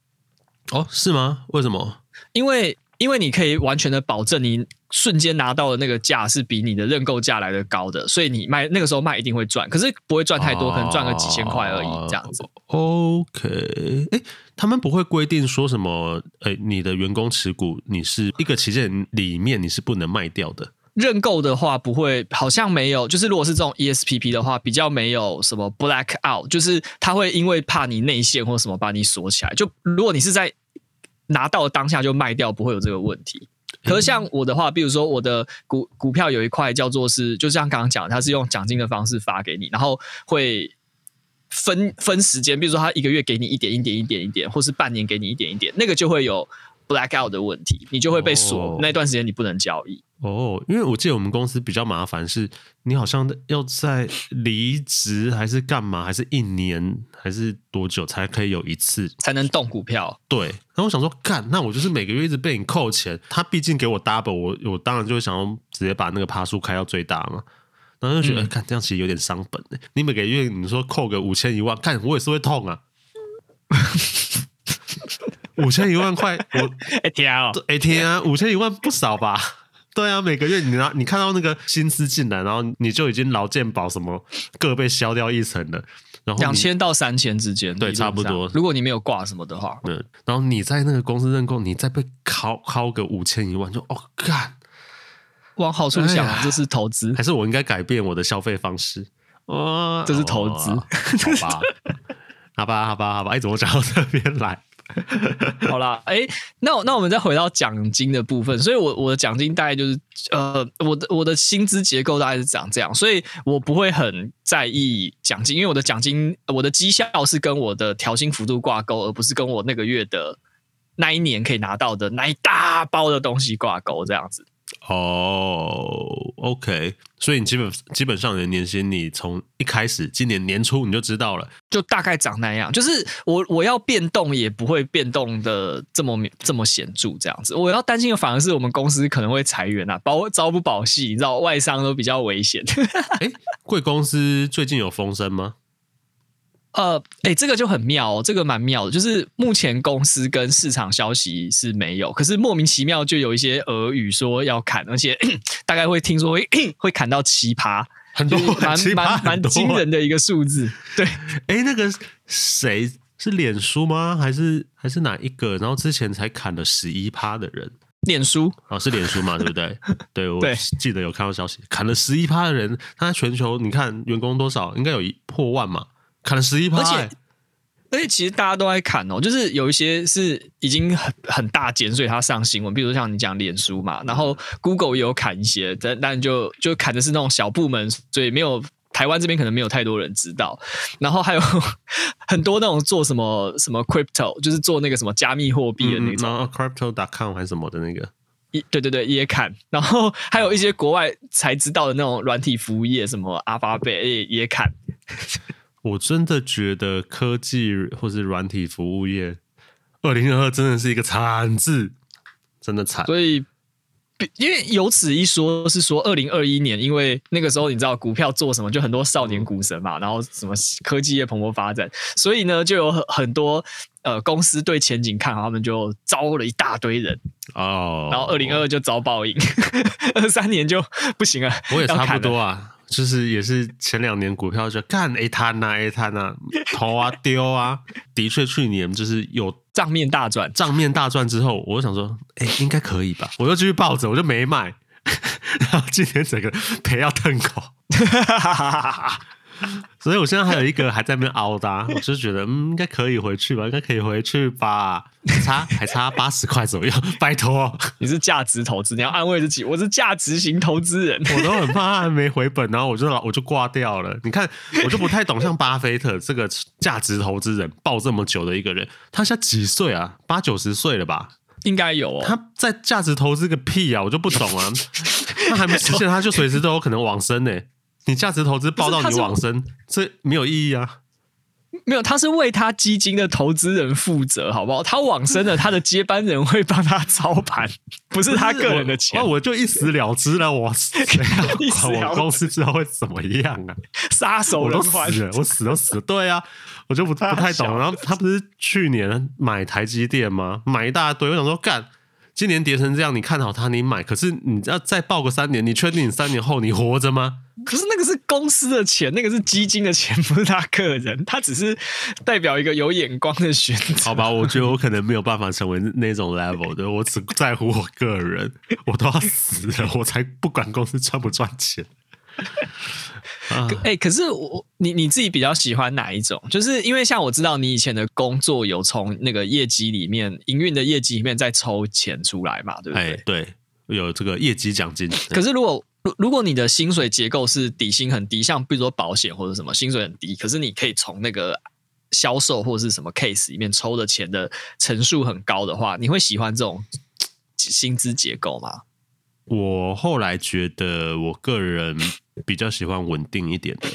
哦，是吗？为什么？因为。因为你可以完全的保证，你瞬间拿到的那个价是比你的认购价来的高的，所以你卖那个时候卖一定会赚，可是不会赚太多，可能赚个几千块而已，这样子。OK，哎，他们不会规定说什么？哎，你的员工持股，你是一个期限里面你是不能卖掉的。认购的话不会，好像没有。就是如果是这种 ESPP 的话，比较没有什么 black out，就是他会因为怕你内线或什么把你锁起来。就如果你是在拿到当下就卖掉，不会有这个问题。可是像我的话，比如说我的股股票有一块叫做是，就像刚刚讲，它是用奖金的方式发给你，然后会分分时间，比如说他一个月给你一点一点一点一点，或是半年给你一点一点，那个就会有 blackout 的问题，你就会被锁，哦、那段时间你不能交易。哦，因为我记得我们公司比较麻烦，是你好像要在离职还是干嘛，还是一年还是多久才可以有一次才能动股票？对，然后我想说，干，那我就是每个月一直被你扣钱，他毕竟给我 double，我我当然就会想要直接把那个趴数开到最大嘛，然后就觉得，看、嗯、这样其实有点伤本的。你每个月你说扣个五千一万，看我也是会痛啊，五千一万块，我哎天啊，哎天啊，五千一万不少吧？对啊，每个月你拿你看到那个薪资进来，然后你就已经劳健保什么各被消掉一层了，然后两千到三千之间，对，差不多。如果你没有挂什么的话，嗯，然后你在那个公司认购，你再被敲敲个五千一万，就哦干，往好处想，哎、这是投资，还是我应该改变我的消费方式？哦，这是投资，哦、好吧，好吧，好吧，好吧，哎，怎么讲到这边来？好啦，哎、欸，那那我们再回到奖金的部分，所以我我的奖金大概就是呃，我的我的薪资结构大概是长这样，所以我不会很在意奖金，因为我的奖金我的绩效是跟我的调薪幅度挂钩，而不是跟我那个月的那一年可以拿到的那一大包的东西挂钩这样子。哦、oh，OK，所以你基本基本上你的年薪，你从一开始今年年初你就知道了，就大概长那样。就是我我要变动也不会变动的这么这么显著，这样子。我要担心的反而是我们公司可能会裁员啊，保招不保系，你知道外商都比较危险。哎、欸，贵公司最近有风声吗？呃，哎、欸，这个就很妙哦，这个蛮妙的，就是目前公司跟市场消息是没有，可是莫名其妙就有一些俄语说要砍，而且 大概会听说会 会砍到奇葩，很多，蛮蛮蛮惊人的一个数字。对，哎、欸，那个谁是脸书吗？还是还是哪一个？然后之前才砍了十一趴的人，脸书哦，是脸书嘛？对不对？对，我记得有看到消息，砍了十一趴的人，他在全球你看员工多少？应该有一破万嘛。砍了十一趴，而且而且其实大家都在砍哦，就是有一些是已经很很大减，所以他上新闻，比如说像你讲脸书嘛，然后 Google 也有砍一些，但但就就砍的是那种小部门，所以没有台湾这边可能没有太多人知道。然后还有 很多那种做什么什么 crypto，就是做那个什么加密货币的那种，嗯、crypto.com 还是什么的那个，对对对也砍。然后还有一些国外才知道的那种软体服务业，什么 Alphabet 也也砍。我真的觉得科技或是软体服务业，二零二二真的是一个惨字，真的惨。所以因为有此一说，是说二零二一年，因为那个时候你知道股票做什么，就很多少年股神嘛，然后什么科技业蓬勃发展，所以呢，就有很很多呃公司对前景看好，他们就招了一大堆人哦，然后二零二二就遭报应，二三年就不行了。我也差不多啊。就是也是前两年股票就干 A 摊呐 A 摊呐，投啊 丢啊，的确去年就是有账面大赚，账面大赚之后，我就想说，哎、欸，应该可以吧？我就继续抱着，我就没卖，然后今天整个赔要吞口。所以我现在还有一个还在那边熬的，我就觉得嗯，应该可以回去吧，应该可以回去吧，差还差八十块左右，拜托，你是价值投资，你要安慰自己，我是价值型投资人，我都很怕他还没回本，然后我就我就挂掉了。你看，我就不太懂，像巴菲特这个价值投资人抱这么久的一个人，他现在几岁啊？八九十岁了吧？应该有哦。他在价值投资个屁啊！我就不懂啊，他还没实现，他就随时都有可能往生呢、欸。你价值投资报到你往生，这没有意义啊！没有，他是为他基金的投资人负责，好不好？他往生了，他的接班人会帮他操盘，不是他个人的钱。那我，我就一死了之了，我死 我公司之后会怎么样啊？杀手人寰，我死都死了。对啊，我就不不太懂。然后他不是去年买台积电吗？买一大堆，我想说干。今年跌成这样，你看好它，你买。可是你要再报个三年，你确定你三年后你活着吗？可是那个是公司的钱，那个是基金的钱，不是他个人。他只是代表一个有眼光的选择。好吧，我觉得我可能没有办法成为那种 level 的。我只在乎我个人，我都要死了，我才不管公司赚不赚钱。哎、可是我你你自己比较喜欢哪一种？就是因为像我知道你以前的工作有从那个业绩里面营运的业绩里面再抽钱出来嘛，对不对？欸、对，有这个业绩奖金。可是如果如如果你的薪水结构是底薪很低，像比如说保险或者什么薪水很低，可是你可以从那个销售或者是什么 case 里面抽的钱的层数很高的话，你会喜欢这种薪资结构吗？我后来觉得，我个人比较喜欢稳定一点的。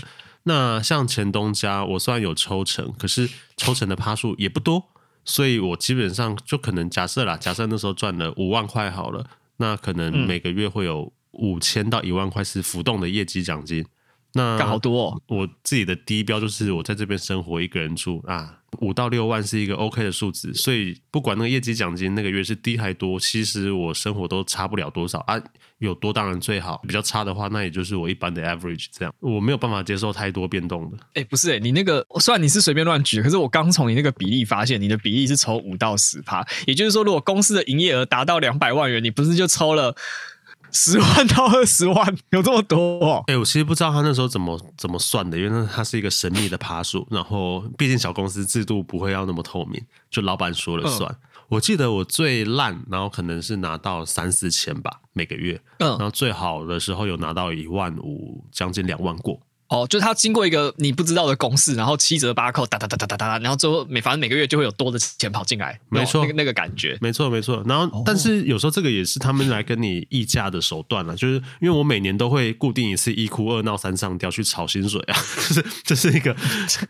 那像前东家，我虽然有抽成，可是抽成的趴数也不多，所以我基本上就可能假设啦，假设那时候赚了五万块好了，那可能每个月会有五千到一万块是浮动的业绩奖金。那好多哦，我自己的低标就是我在这边生活一个人住啊。五到六万是一个 OK 的数字，所以不管那个业绩奖金那个月是低还多，其实我生活都差不了多少啊。有多当然最好，比较差的话，那也就是我一般的 average 这样。我没有办法接受太多变动的。哎、欸，不是哎、欸，你那个虽然你是随便乱举，可是我刚从你那个比例发现，你的比例是抽五到十趴，也就是说，如果公司的营业额达到两百万元，你不是就抽了？十万到二十万有这么多哦？哎、欸，我其实不知道他那时候怎么怎么算的，因为那它是一个神秘的趴数。然后，毕竟小公司制度不会要那么透明，就老板说了算。嗯、我记得我最烂，然后可能是拿到三四千吧每个月。嗯，然后最好的时候有拿到一万五，将近两万过。哦，就是他经过一个你不知道的公式，然后七折八扣，哒哒哒哒哒哒，然后最后每反正每个月就会有多的钱跑进来，没错，那个那个感觉，没错没错。然后，但是有时候这个也是他们来跟你议价的手段了，就是因为我每年都会固定一次一哭二闹三上吊去炒薪水啊，就是这是一个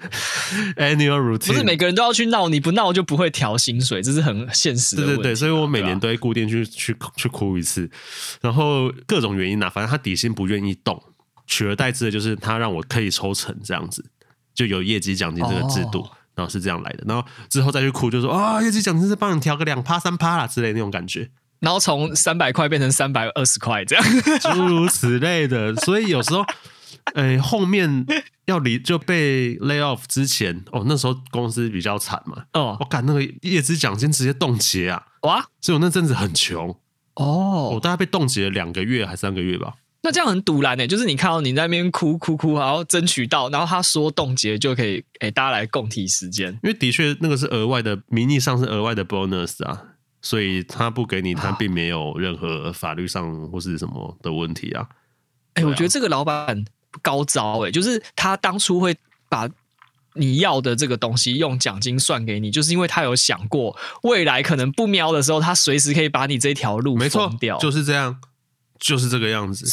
annual routine，不是每个人都要去闹，你不闹就不会调薪水，这是很现实的。对对对，所以我每年都会固定去去去哭一次，然后各种原因啊，反正他底薪不愿意动。取而代之的就是他让我可以抽成这样子，就有业绩奖金这个制度，哦、然后是这样来的。然后之后再去哭，就说啊、哦，业绩奖金是帮你调个两趴三趴啦之类的那种感觉。然后从三百块变成三百二十块这样，诸如此类的。所以有时候，哎、欸，后面要离就被 lay off 之前，哦，那时候公司比较惨嘛。哦，我感那个业绩奖金直接冻结啊！哇，所以我那阵子很穷。哦，我大概被冻结了两个月还三个月吧。那这样很堵然呢，就是你看到你在那边哭哭哭，然后争取到，然后他说冻结就可以，哎，大家来共体时间。因为的确那个是额外的，名义上是额外的 bonus 啊，所以他不给你，他并没有任何法律上或是什么的问题啊。哎、啊，我觉得这个老板高招哎，就是他当初会把你要的这个东西用奖金算给你，就是因为他有想过未来可能不瞄的时候，他随时可以把你这条路封掉，没错，就是这样。就是这个样子，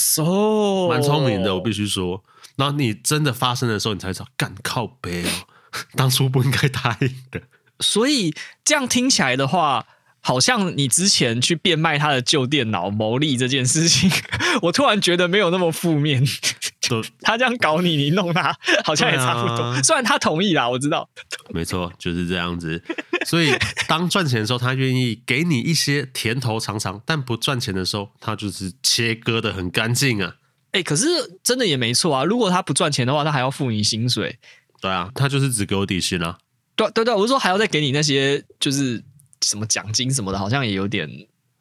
蛮聪明的，我必须说。然后你真的发生的时候，你才知道，干靠背哦，当初不应该答应的。所以这样听起来的话，好像你之前去变卖他的旧电脑牟利这件事情，我突然觉得没有那么负面。他这样搞你，你弄他，好像也差不多。啊、虽然他同意啦，我知道。没错，就是这样子。所以当赚钱的时候，他愿意给你一些甜头尝尝；但不赚钱的时候，他就是切割的很干净啊。哎、欸，可是真的也没错啊。如果他不赚钱的话，他还要付你薪水。对啊，他就是只给我底薪啊。对对对，我是说还要再给你那些，就是什么奖金什么的，好像也有点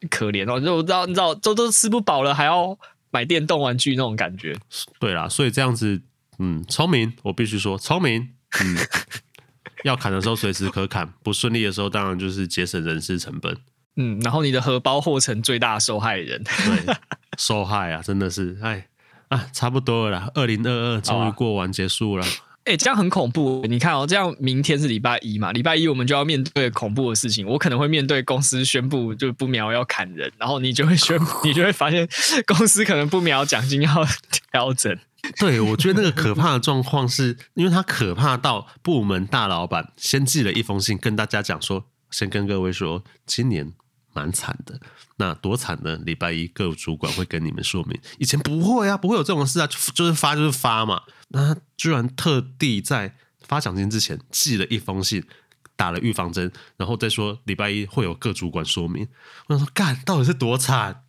可怜哦。就我知道，你知道，都都吃不饱了，还要。买电动玩具那种感觉，对啦，所以这样子，嗯，聪明，我必须说聪明，嗯，要砍的时候随时可砍，不顺利的时候当然就是节省人事成本，嗯，然后你的荷包或成最大受害人，对，受害啊，真的是，哎，啊，差不多了啦，二零二二终于过完结束了。哎、欸，这样很恐怖。你看哦，这样明天是礼拜一嘛，礼拜一我们就要面对恐怖的事情。我可能会面对公司宣布就不苗要砍人，然后你就会宣，你就会发现公司可能不苗奖金要 调整。对，我觉得那个可怕的状况是因为它可怕到部门大老板先寄了一封信跟大家讲说，先跟各位说，今年蛮惨的。那多惨呢？礼拜一各主管会跟你们说明。以前不会啊，不会有这种事啊，就是发就是发嘛。那他居然特地在发奖金之前寄了一封信，打了预防针，然后再说礼拜一会有各主管说明。我想说，干，到底是多惨？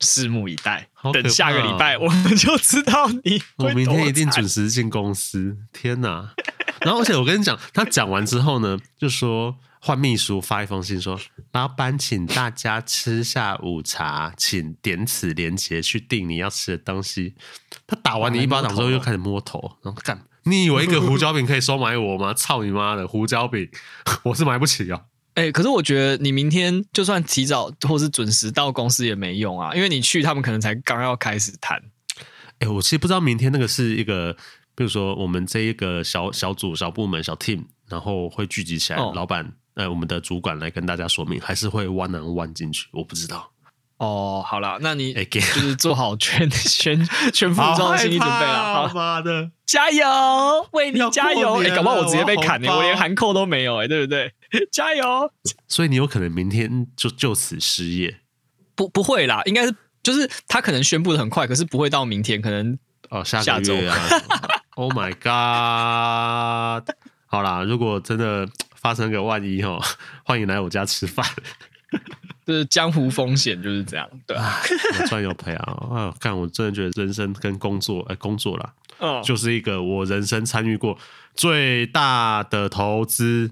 拭目以待，哦、等下个礼拜我们就知道你。我明天一定准时进公司。天哪！然后而且我跟你讲，他讲完之后呢，就说。换秘书发一封信说：“老板，请大家吃下午茶，请点此链接去订你要吃的东西。”他打完你一巴掌之后，又开始摸头，然后干，你以为一个胡椒饼可以收买我吗？操你妈的胡椒饼，我是买不起啊！哎、欸，可是我觉得你明天就算提早或是准时到公司也没用啊，因为你去，他们可能才刚要开始谈。哎、欸，我其实不知道明天那个是一个，比如说我们这一个小小组、小部门、小 team，然后会聚集起来，哦、老板。呃，我们的主管来跟大家说明，还是会 one on one 进去，我不知道。哦，好了，那你就是 做好全全全副武装的心理准备了。好妈的，加油，为你加油！哎、欸，搞不好我直接被砍呢、欸，我连函扣都没有哎、欸，对不对？加油！所以你有可能明天就就此失业？不，不会啦，应该是就是他可能宣布的很快，可是不会到明天，可能哦下下周啊。Oh my god！好啦，如果真的。发生个万一哦，欢迎来我家吃饭。就是江湖风险就是这样，对啊，有赚有赔啊！啊，看我真的觉得人生跟工作，哎，工作啦，哦，就是一个我人生参与过最大的投资。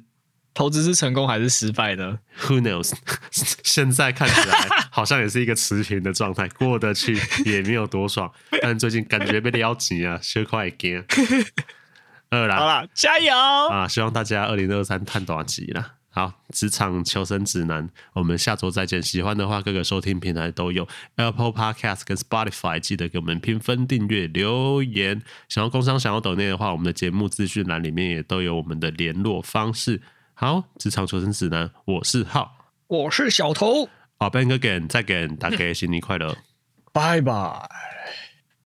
投资是成功还是失败呢？Who knows？现在看起来好像也是一个持平的状态，过得去也没有多爽，但最近感觉被撩紧啊，血快惊。二啦，好啦，加油啊！希望大家二零二三探大吉啦。好，职场求生指南，我们下周再见。喜欢的话，各个收听平台都有 Apple Podcast 跟 Spotify，记得给我们评分、订阅、留言。想要工商、想要抖内的话，我们的节目资讯栏里面也都有我们的联络方式。好，职场求生指南，我是浩，我是小头。好，Ben 哥，再给大家新年快乐，拜拜。